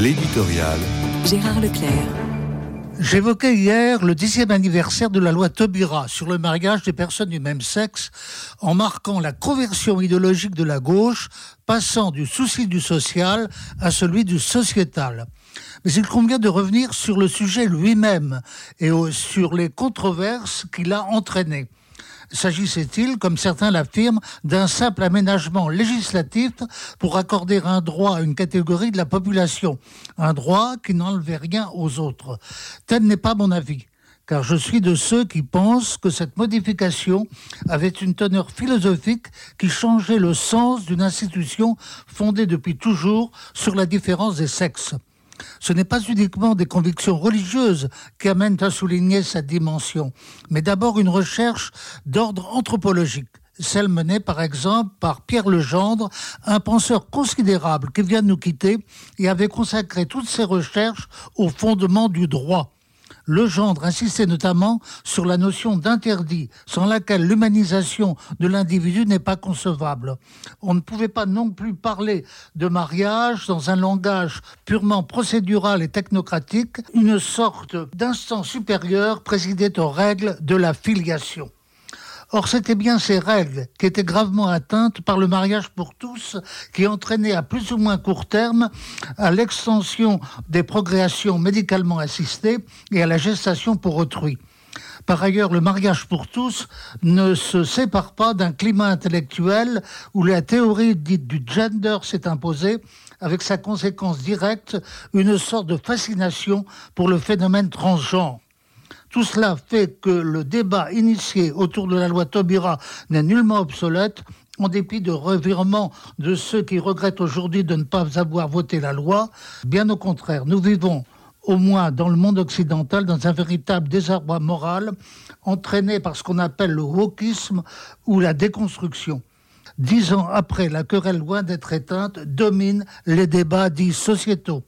L'éditorial. Gérard Leclerc. J'évoquais hier le dixième anniversaire de la loi Taubira sur le mariage des personnes du même sexe, en marquant la conversion idéologique de la gauche, passant du souci du social à celui du sociétal. Mais il convient de revenir sur le sujet lui-même et sur les controverses qu'il a entraînées. S'agissait-il, comme certains l'affirment, d'un simple aménagement législatif pour accorder un droit à une catégorie de la population, un droit qui n'enlevait rien aux autres Tel n'est pas mon avis car je suis de ceux qui pensent que cette modification avait une teneur philosophique qui changeait le sens d'une institution fondée depuis toujours sur la différence des sexes. Ce n'est pas uniquement des convictions religieuses qui amènent à souligner cette dimension, mais d'abord une recherche d'ordre anthropologique celle menée par exemple par Pierre Legendre, un penseur considérable qui vient de nous quitter et avait consacré toutes ses recherches au fondement du droit. Legendre insistait notamment sur la notion d'interdit, sans laquelle l'humanisation de l'individu n'est pas concevable. On ne pouvait pas non plus parler de mariage dans un langage purement procédural et technocratique, une sorte d'instant supérieur présidait aux règles de la filiation. Or, c'était bien ces règles qui étaient gravement atteintes par le mariage pour tous, qui entraînait à plus ou moins court terme à l'extension des progressions médicalement assistées et à la gestation pour autrui. Par ailleurs, le mariage pour tous ne se sépare pas d'un climat intellectuel où la théorie dite du gender s'est imposée avec sa conséquence directe, une sorte de fascination pour le phénomène transgenre. Tout cela fait que le débat initié autour de la loi Taubira n'est nullement obsolète, en dépit de revirements de ceux qui regrettent aujourd'hui de ne pas avoir voté la loi. Bien au contraire, nous vivons au moins dans le monde occidental, dans un véritable désarroi moral entraîné par ce qu'on appelle le wokisme ou la déconstruction. Dix ans après, la querelle loin d'être éteinte domine les débats dits sociétaux.